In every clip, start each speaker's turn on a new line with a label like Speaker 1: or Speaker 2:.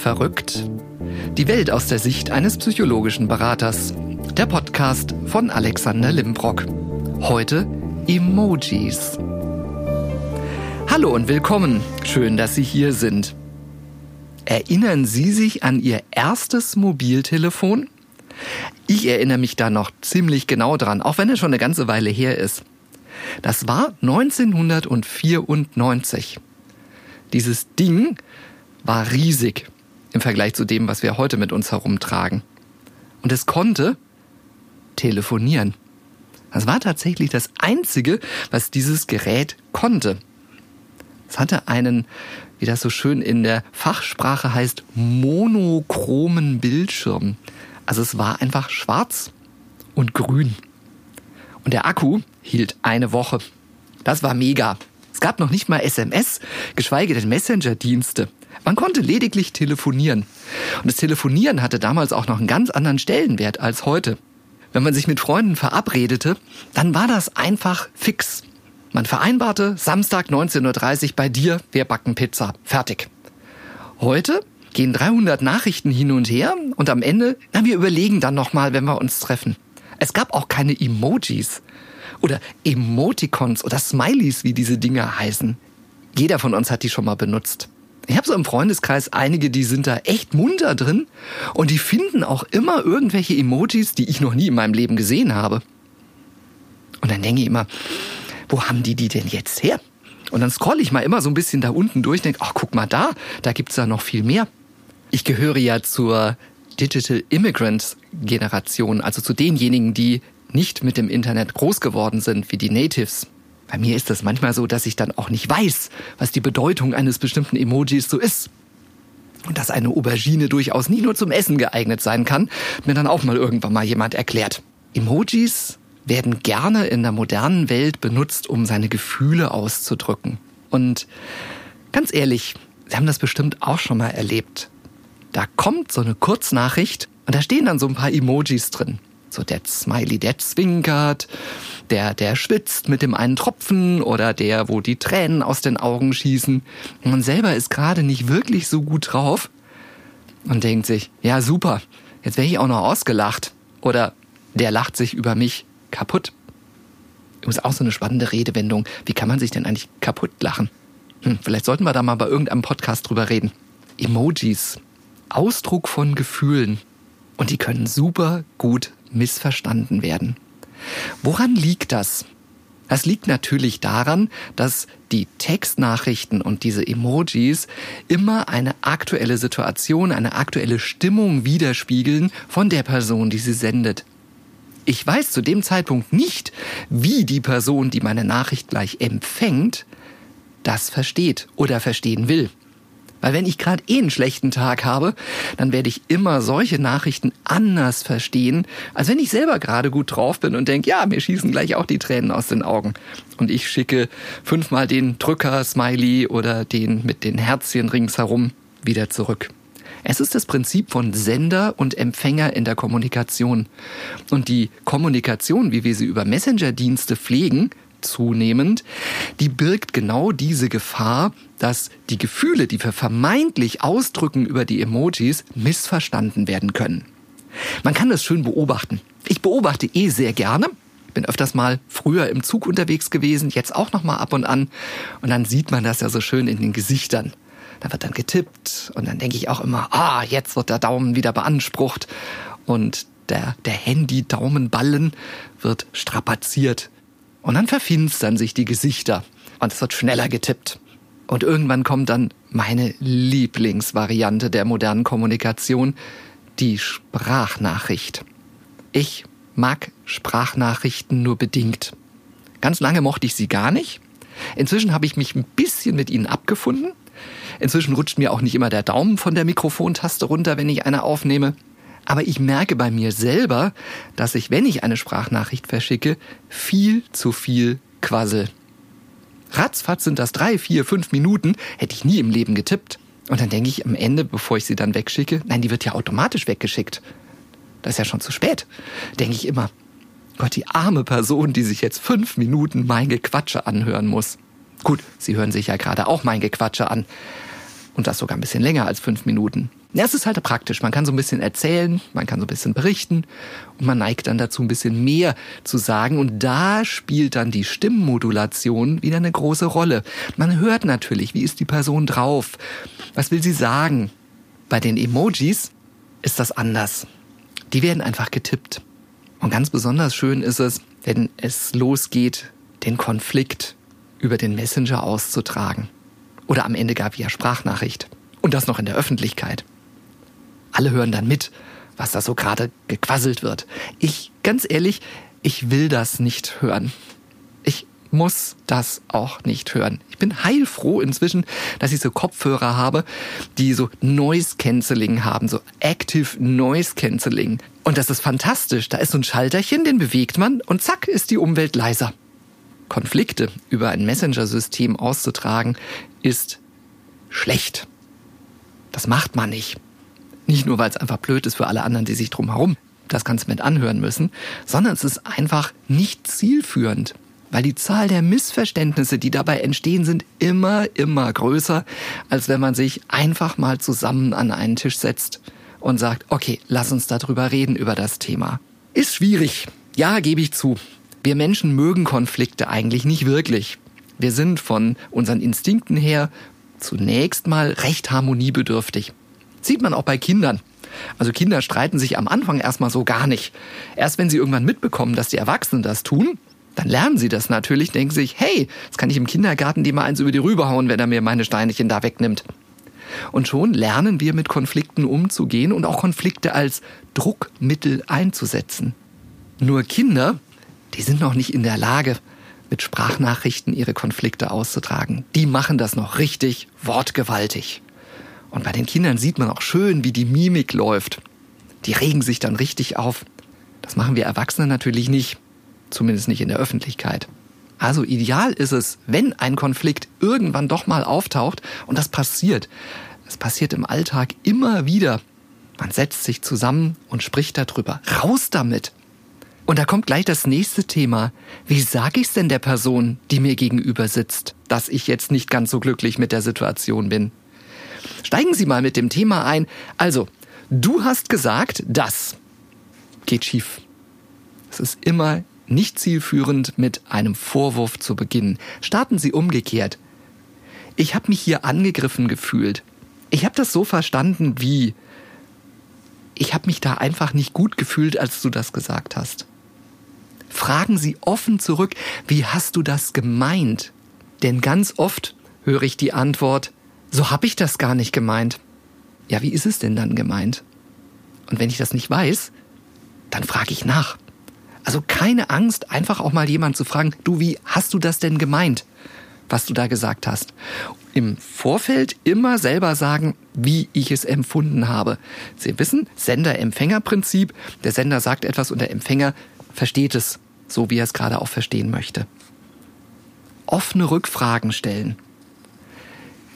Speaker 1: Verrückt. Die Welt aus der Sicht eines psychologischen Beraters. Der Podcast von Alexander Limbrock. Heute Emojis. Hallo und willkommen. Schön, dass Sie hier sind. Erinnern Sie sich an Ihr erstes Mobiltelefon? Ich erinnere mich da noch ziemlich genau dran, auch wenn es schon eine ganze Weile her ist. Das war 1994. Dieses Ding war riesig im Vergleich zu dem, was wir heute mit uns herumtragen. Und es konnte telefonieren. Das war tatsächlich das Einzige, was dieses Gerät konnte. Es hatte einen, wie das so schön in der Fachsprache heißt, monochromen Bildschirm. Also es war einfach schwarz und grün. Und der Akku hielt eine Woche. Das war mega. Es gab noch nicht mal SMS, geschweige denn Messenger-Dienste. Man konnte lediglich telefonieren. Und das Telefonieren hatte damals auch noch einen ganz anderen Stellenwert als heute. Wenn man sich mit Freunden verabredete, dann war das einfach fix. Man vereinbarte Samstag 19.30 Uhr bei dir, wir backen Pizza. Fertig. Heute gehen 300 Nachrichten hin und her und am Ende, na, wir überlegen dann nochmal, wenn wir uns treffen. Es gab auch keine Emojis oder Emoticons oder Smileys, wie diese Dinger heißen. Jeder von uns hat die schon mal benutzt. Ich habe so im Freundeskreis einige, die sind da echt munter drin und die finden auch immer irgendwelche Emojis, die ich noch nie in meinem Leben gesehen habe. Und dann denke ich immer, wo haben die die denn jetzt her? Und dann scroll ich mal immer so ein bisschen da unten durch und denke, ach, guck mal da, da gibt's da noch viel mehr. Ich gehöre ja zur Digital Immigrants Generation, also zu denjenigen, die nicht mit dem Internet groß geworden sind wie die Natives. Bei mir ist das manchmal so, dass ich dann auch nicht weiß, was die Bedeutung eines bestimmten Emojis so ist. Und dass eine Aubergine durchaus nie nur zum Essen geeignet sein kann, mir dann auch mal irgendwann mal jemand erklärt. Emojis werden gerne in der modernen Welt benutzt, um seine Gefühle auszudrücken. Und ganz ehrlich, Sie haben das bestimmt auch schon mal erlebt. Da kommt so eine Kurznachricht und da stehen dann so ein paar Emojis drin. So der Smiley, der zwinkert, der, der schwitzt mit dem einen Tropfen oder der, wo die Tränen aus den Augen schießen. Und man selber ist gerade nicht wirklich so gut drauf und denkt sich, ja super, jetzt wäre ich auch noch ausgelacht. Oder der lacht sich über mich kaputt. Das ist auch so eine spannende Redewendung. Wie kann man sich denn eigentlich kaputt lachen? Hm, vielleicht sollten wir da mal bei irgendeinem Podcast drüber reden. Emojis. Ausdruck von Gefühlen. Und die können super gut missverstanden werden. Woran liegt das? Das liegt natürlich daran, dass die Textnachrichten und diese Emojis immer eine aktuelle Situation, eine aktuelle Stimmung widerspiegeln von der Person, die sie sendet. Ich weiß zu dem Zeitpunkt nicht, wie die Person, die meine Nachricht gleich empfängt, das versteht oder verstehen will. Weil wenn ich gerade eh einen schlechten Tag habe, dann werde ich immer solche Nachrichten anders verstehen, als wenn ich selber gerade gut drauf bin und denke, ja, mir schießen gleich auch die Tränen aus den Augen. Und ich schicke fünfmal den Drücker-Smiley oder den mit den Herzchen ringsherum wieder zurück. Es ist das Prinzip von Sender und Empfänger in der Kommunikation. Und die Kommunikation, wie wir sie über Messenger-Dienste pflegen, zunehmend, die birgt genau diese Gefahr, dass die Gefühle, die wir vermeintlich ausdrücken über die Emojis, missverstanden werden können. Man kann das schön beobachten. Ich beobachte eh sehr gerne. Bin öfters mal früher im Zug unterwegs gewesen, jetzt auch noch mal ab und an. Und dann sieht man das ja so schön in den Gesichtern. Da wird dann getippt und dann denke ich auch immer, ah, jetzt wird der Daumen wieder beansprucht und der, der Handy-Daumenballen wird strapaziert und dann verfinstern sich die Gesichter und es wird schneller getippt. Und irgendwann kommt dann meine Lieblingsvariante der modernen Kommunikation, die Sprachnachricht. Ich mag Sprachnachrichten nur bedingt. Ganz lange mochte ich sie gar nicht. Inzwischen habe ich mich ein bisschen mit ihnen abgefunden. Inzwischen rutscht mir auch nicht immer der Daumen von der Mikrofontaste runter, wenn ich eine aufnehme. Aber ich merke bei mir selber, dass ich, wenn ich eine Sprachnachricht verschicke, viel zu viel quassel. Ratzfatz sind das drei, vier, fünf Minuten, hätte ich nie im Leben getippt. Und dann denke ich am Ende, bevor ich sie dann wegschicke, nein, die wird ja automatisch weggeschickt. Das ist ja schon zu spät. Denke ich immer. Gott, die arme Person, die sich jetzt fünf Minuten mein Gequatsche anhören muss. Gut, Sie hören sich ja gerade auch mein Gequatsche an. Und das sogar ein bisschen länger als fünf Minuten. Ja, es ist halt praktisch. Man kann so ein bisschen erzählen, man kann so ein bisschen berichten und man neigt dann dazu, ein bisschen mehr zu sagen. Und da spielt dann die Stimmmodulation wieder eine große Rolle. Man hört natürlich, wie ist die Person drauf? Was will sie sagen? Bei den Emojis ist das anders. Die werden einfach getippt. Und ganz besonders schön ist es, wenn es losgeht, den Konflikt über den Messenger auszutragen. Oder am Ende gar via Sprachnachricht. Und das noch in der Öffentlichkeit. Alle hören dann mit, was da so gerade gequasselt wird. Ich, ganz ehrlich, ich will das nicht hören. Ich muss das auch nicht hören. Ich bin heilfroh inzwischen, dass ich so Kopfhörer habe, die so Noise Cancelling haben, so Active Noise Cancelling. Und das ist fantastisch. Da ist so ein Schalterchen, den bewegt man und zack ist die Umwelt leiser. Konflikte über ein Messenger-System auszutragen, ist schlecht. Das macht man nicht. Nicht nur, weil es einfach blöd ist für alle anderen, die sich drumherum das Ganze mit anhören müssen, sondern es ist einfach nicht zielführend. Weil die Zahl der Missverständnisse, die dabei entstehen, sind immer, immer größer, als wenn man sich einfach mal zusammen an einen Tisch setzt und sagt, okay, lass uns darüber reden, über das Thema. Ist schwierig. Ja, gebe ich zu. Wir Menschen mögen Konflikte eigentlich nicht wirklich. Wir sind von unseren Instinkten her zunächst mal recht harmoniebedürftig. Sieht man auch bei Kindern. Also Kinder streiten sich am Anfang erstmal so gar nicht. Erst wenn sie irgendwann mitbekommen, dass die Erwachsenen das tun, dann lernen sie das natürlich, denken sich, hey, jetzt kann ich im Kindergarten die mal eins über die Rübe hauen, wenn er mir meine Steinchen da wegnimmt. Und schon lernen wir mit Konflikten umzugehen und auch Konflikte als Druckmittel einzusetzen. Nur Kinder, die sind noch nicht in der Lage, mit Sprachnachrichten ihre Konflikte auszutragen. Die machen das noch richtig wortgewaltig. Und bei den Kindern sieht man auch schön, wie die Mimik läuft. Die regen sich dann richtig auf. Das machen wir Erwachsene natürlich nicht. Zumindest nicht in der Öffentlichkeit. Also ideal ist es, wenn ein Konflikt irgendwann doch mal auftaucht und das passiert. Es passiert im Alltag immer wieder. Man setzt sich zusammen und spricht darüber. Raus damit! Und da kommt gleich das nächste Thema. Wie sage ich es denn der Person, die mir gegenüber sitzt, dass ich jetzt nicht ganz so glücklich mit der Situation bin? Steigen Sie mal mit dem Thema ein. Also, du hast gesagt, das geht schief. Es ist immer nicht zielführend, mit einem Vorwurf zu beginnen. Starten Sie umgekehrt. Ich habe mich hier angegriffen gefühlt. Ich habe das so verstanden wie, ich habe mich da einfach nicht gut gefühlt, als du das gesagt hast. Fragen Sie offen zurück, wie hast du das gemeint? Denn ganz oft höre ich die Antwort, so habe ich das gar nicht gemeint. Ja, wie ist es denn dann gemeint? Und wenn ich das nicht weiß, dann frage ich nach. Also keine Angst, einfach auch mal jemand zu fragen, du, wie hast du das denn gemeint, was du da gesagt hast? Im Vorfeld immer selber sagen, wie ich es empfunden habe. Sie wissen, Sender-Empfänger-Prinzip. Der Sender sagt etwas und der Empfänger versteht es, so wie er es gerade auch verstehen möchte. Offene Rückfragen stellen.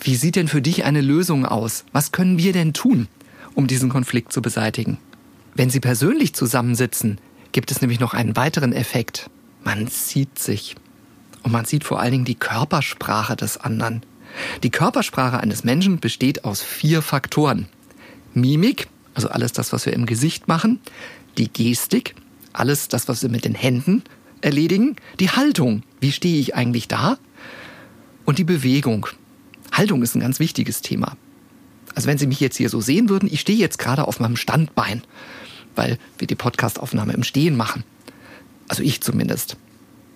Speaker 1: Wie sieht denn für dich eine Lösung aus? Was können wir denn tun, um diesen Konflikt zu beseitigen? Wenn Sie persönlich zusammensitzen, gibt es nämlich noch einen weiteren Effekt. Man sieht sich. Und man sieht vor allen Dingen die Körpersprache des anderen. Die Körpersprache eines Menschen besteht aus vier Faktoren. Mimik, also alles das, was wir im Gesicht machen, die Gestik, alles das, was wir mit den Händen erledigen, die Haltung, wie stehe ich eigentlich da, und die Bewegung. Haltung ist ein ganz wichtiges Thema. Also wenn Sie mich jetzt hier so sehen würden, ich stehe jetzt gerade auf meinem Standbein weil wir die Podcastaufnahme im Stehen machen. Also ich zumindest.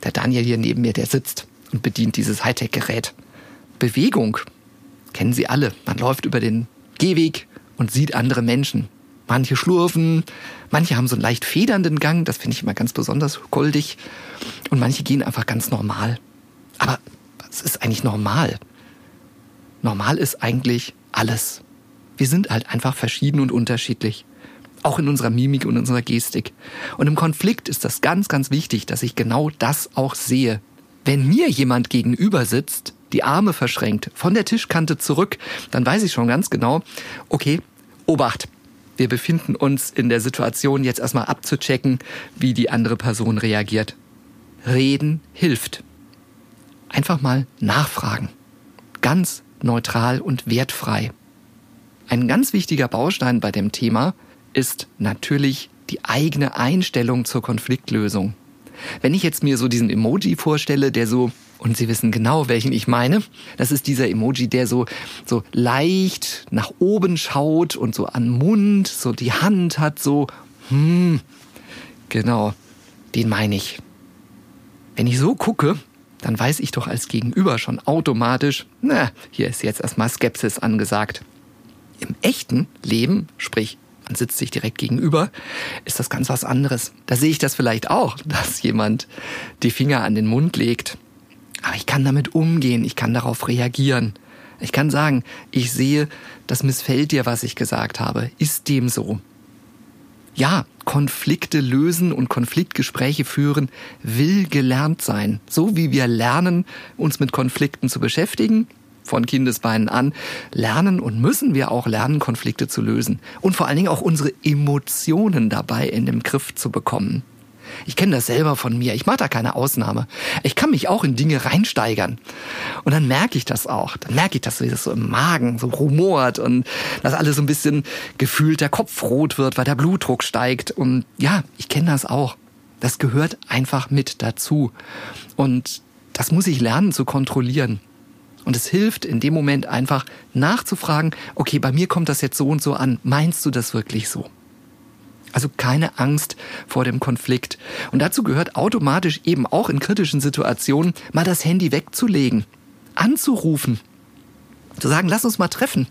Speaker 1: Der Daniel hier neben mir, der sitzt und bedient dieses Hightech-Gerät. Bewegung kennen Sie alle. Man läuft über den Gehweg und sieht andere Menschen. Manche schlurfen, manche haben so einen leicht federnden Gang, das finde ich immer ganz besonders goldig. Und manche gehen einfach ganz normal. Aber es ist eigentlich normal. Normal ist eigentlich alles. Wir sind halt einfach verschieden und unterschiedlich. Auch in unserer Mimik und unserer Gestik. Und im Konflikt ist das ganz, ganz wichtig, dass ich genau das auch sehe. Wenn mir jemand gegenüber sitzt, die Arme verschränkt, von der Tischkante zurück, dann weiß ich schon ganz genau, okay, Obacht. Wir befinden uns in der Situation, jetzt erstmal abzuchecken, wie die andere Person reagiert. Reden hilft. Einfach mal nachfragen. Ganz neutral und wertfrei. Ein ganz wichtiger Baustein bei dem Thema ist natürlich die eigene Einstellung zur Konfliktlösung. Wenn ich jetzt mir so diesen Emoji vorstelle, der so, und Sie wissen genau, welchen ich meine, das ist dieser Emoji, der so, so leicht nach oben schaut und so an Mund, so die Hand hat, so, hm, genau, den meine ich. Wenn ich so gucke, dann weiß ich doch als Gegenüber schon automatisch, na, hier ist jetzt erstmal Skepsis angesagt. Im echten Leben, sprich man sitzt sich direkt gegenüber, ist das ganz was anderes. Da sehe ich das vielleicht auch, dass jemand die Finger an den Mund legt. Aber ich kann damit umgehen, ich kann darauf reagieren. Ich kann sagen, ich sehe, das missfällt dir, was ich gesagt habe. Ist dem so? Ja, Konflikte lösen und Konfliktgespräche führen will gelernt sein. So wie wir lernen, uns mit Konflikten zu beschäftigen, von Kindesbeinen an, lernen und müssen wir auch lernen, Konflikte zu lösen. Und vor allen Dingen auch unsere Emotionen dabei in den Griff zu bekommen. Ich kenne das selber von mir. Ich mache da keine Ausnahme. Ich kann mich auch in Dinge reinsteigern. Und dann merke ich das auch. Dann merke ich, dass das so im Magen so rumort und dass alles so ein bisschen gefühlt der Kopf rot wird, weil der Blutdruck steigt. Und ja, ich kenne das auch. Das gehört einfach mit dazu. Und das muss ich lernen zu kontrollieren. Und es hilft in dem Moment einfach nachzufragen, okay, bei mir kommt das jetzt so und so an. Meinst du das wirklich so? Also keine Angst vor dem Konflikt. Und dazu gehört automatisch eben auch in kritischen Situationen mal das Handy wegzulegen, anzurufen, zu sagen, lass uns mal treffen,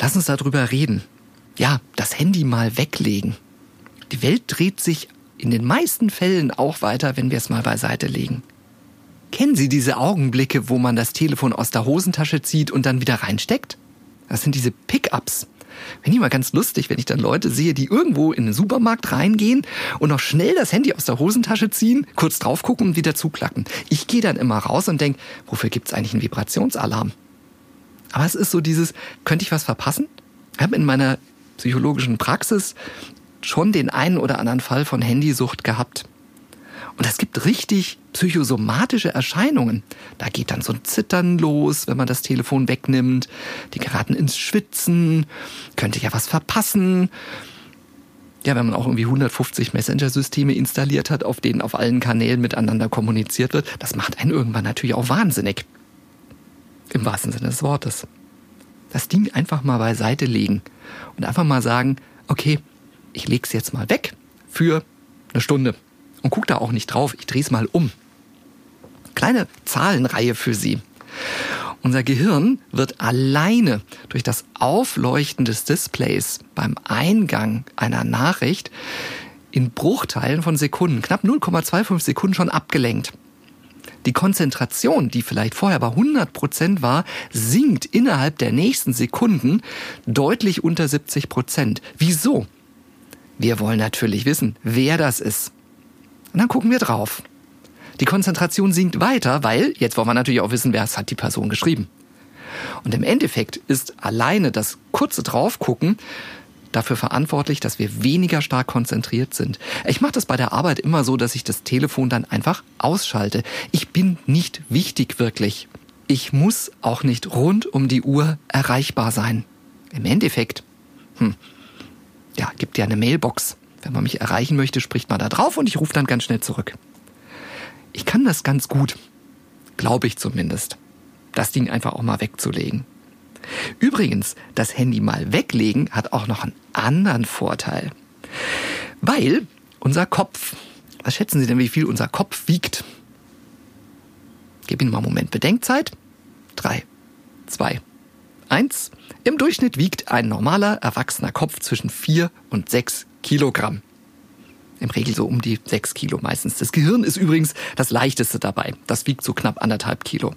Speaker 1: lass uns darüber reden. Ja, das Handy mal weglegen. Die Welt dreht sich in den meisten Fällen auch weiter, wenn wir es mal beiseite legen. Kennen Sie diese Augenblicke, wo man das Telefon aus der Hosentasche zieht und dann wieder reinsteckt? Das sind diese Pickups. Finde ich mal ganz lustig, wenn ich dann Leute sehe, die irgendwo in den Supermarkt reingehen und noch schnell das Handy aus der Hosentasche ziehen, kurz drauf gucken und wieder zuklacken. Ich gehe dann immer raus und denke, wofür gibt es eigentlich einen Vibrationsalarm? Aber es ist so dieses, könnte ich was verpassen? Ich habe in meiner psychologischen Praxis schon den einen oder anderen Fall von Handysucht gehabt. Und es gibt richtig psychosomatische Erscheinungen. Da geht dann so ein Zittern los, wenn man das Telefon wegnimmt. Die geraten ins Schwitzen. Könnte ja was verpassen. Ja, wenn man auch irgendwie 150 Messenger-Systeme installiert hat, auf denen auf allen Kanälen miteinander kommuniziert wird, das macht einen irgendwann natürlich auch wahnsinnig. Im wahrsten Sinne des Wortes. Das Ding einfach mal beiseite legen und einfach mal sagen, okay, ich leg's jetzt mal weg für eine Stunde und guck da auch nicht drauf. Ich drehe es mal um. Kleine Zahlenreihe für Sie. Unser Gehirn wird alleine durch das Aufleuchten des Displays beim Eingang einer Nachricht in Bruchteilen von Sekunden, knapp 0,25 Sekunden schon abgelenkt. Die Konzentration, die vielleicht vorher bei 100 Prozent war, sinkt innerhalb der nächsten Sekunden deutlich unter 70 Prozent. Wieso? Wir wollen natürlich wissen, wer das ist. Und dann gucken wir drauf. Die Konzentration sinkt weiter, weil jetzt wollen wir natürlich auch wissen, wer es hat die Person geschrieben. Und im Endeffekt ist alleine das kurze Draufgucken dafür verantwortlich, dass wir weniger stark konzentriert sind. Ich mache das bei der Arbeit immer so, dass ich das Telefon dann einfach ausschalte. Ich bin nicht wichtig wirklich. Ich muss auch nicht rund um die Uhr erreichbar sein. Im Endeffekt, hm, ja, gibt ja eine Mailbox. Wenn man mich erreichen möchte, spricht man da drauf und ich rufe dann ganz schnell zurück. Ich kann das ganz gut, glaube ich zumindest, das Ding einfach auch mal wegzulegen. Übrigens, das Handy mal weglegen hat auch noch einen anderen Vorteil. Weil unser Kopf, was schätzen Sie denn, wie viel unser Kopf wiegt? Gib Ihnen mal einen Moment Bedenkzeit. Drei, zwei, eins. Im Durchschnitt wiegt ein normaler, erwachsener Kopf zwischen vier und sechs Kilogramm. Im Regel so um die sechs Kilo meistens. Das Gehirn ist übrigens das leichteste dabei. Das wiegt so knapp anderthalb Kilo.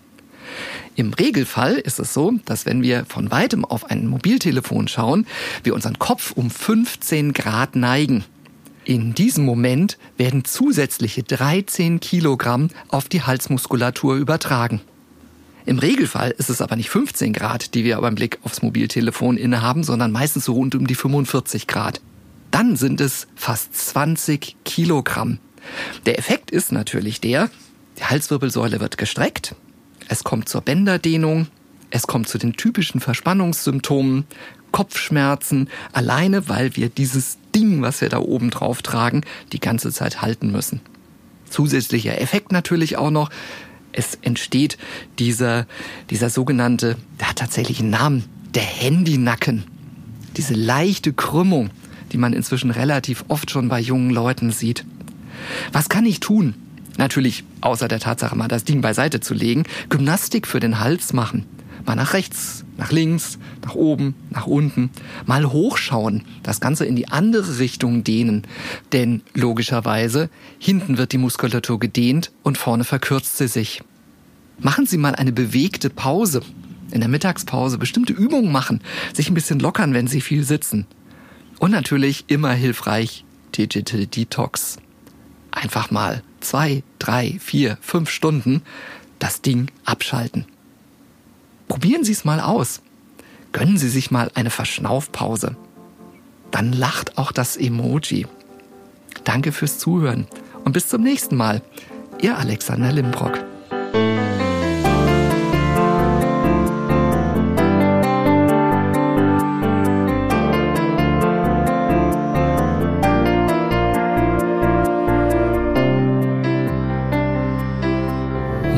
Speaker 1: Im Regelfall ist es so, dass wenn wir von weitem auf ein Mobiltelefon schauen, wir unseren Kopf um 15 Grad neigen. In diesem Moment werden zusätzliche 13 Kilogramm auf die Halsmuskulatur übertragen. Im Regelfall ist es aber nicht 15 Grad, die wir beim Blick aufs Mobiltelefon innehaben, sondern meistens so rund um die 45 Grad dann sind es fast 20 Kilogramm. Der Effekt ist natürlich der, die Halswirbelsäule wird gestreckt, es kommt zur Bänderdehnung, Es kommt zu den typischen Verspannungssymptomen, Kopfschmerzen, alleine weil wir dieses Ding, was wir da oben drauf tragen, die ganze Zeit halten müssen. Zusätzlicher Effekt natürlich auch noch, es entsteht dieser, dieser sogenannte, der hat tatsächlich einen Namen, der Handynacken. Diese leichte Krümmung, die man inzwischen relativ oft schon bei jungen Leuten sieht. Was kann ich tun? Natürlich, außer der Tatsache mal das Ding beiseite zu legen, Gymnastik für den Hals machen. Mal nach rechts, nach links, nach oben, nach unten. Mal hochschauen, das Ganze in die andere Richtung dehnen. Denn logischerweise, hinten wird die Muskulatur gedehnt und vorne verkürzt sie sich. Machen Sie mal eine bewegte Pause. In der Mittagspause bestimmte Übungen machen, sich ein bisschen lockern, wenn Sie viel sitzen. Und natürlich immer hilfreich Digital Detox. Einfach mal zwei, drei, vier, fünf Stunden das Ding abschalten. Probieren Sie es mal aus. Gönnen Sie sich mal eine Verschnaufpause. Dann lacht auch das Emoji. Danke fürs Zuhören und bis zum nächsten Mal. Ihr Alexander Limbrock.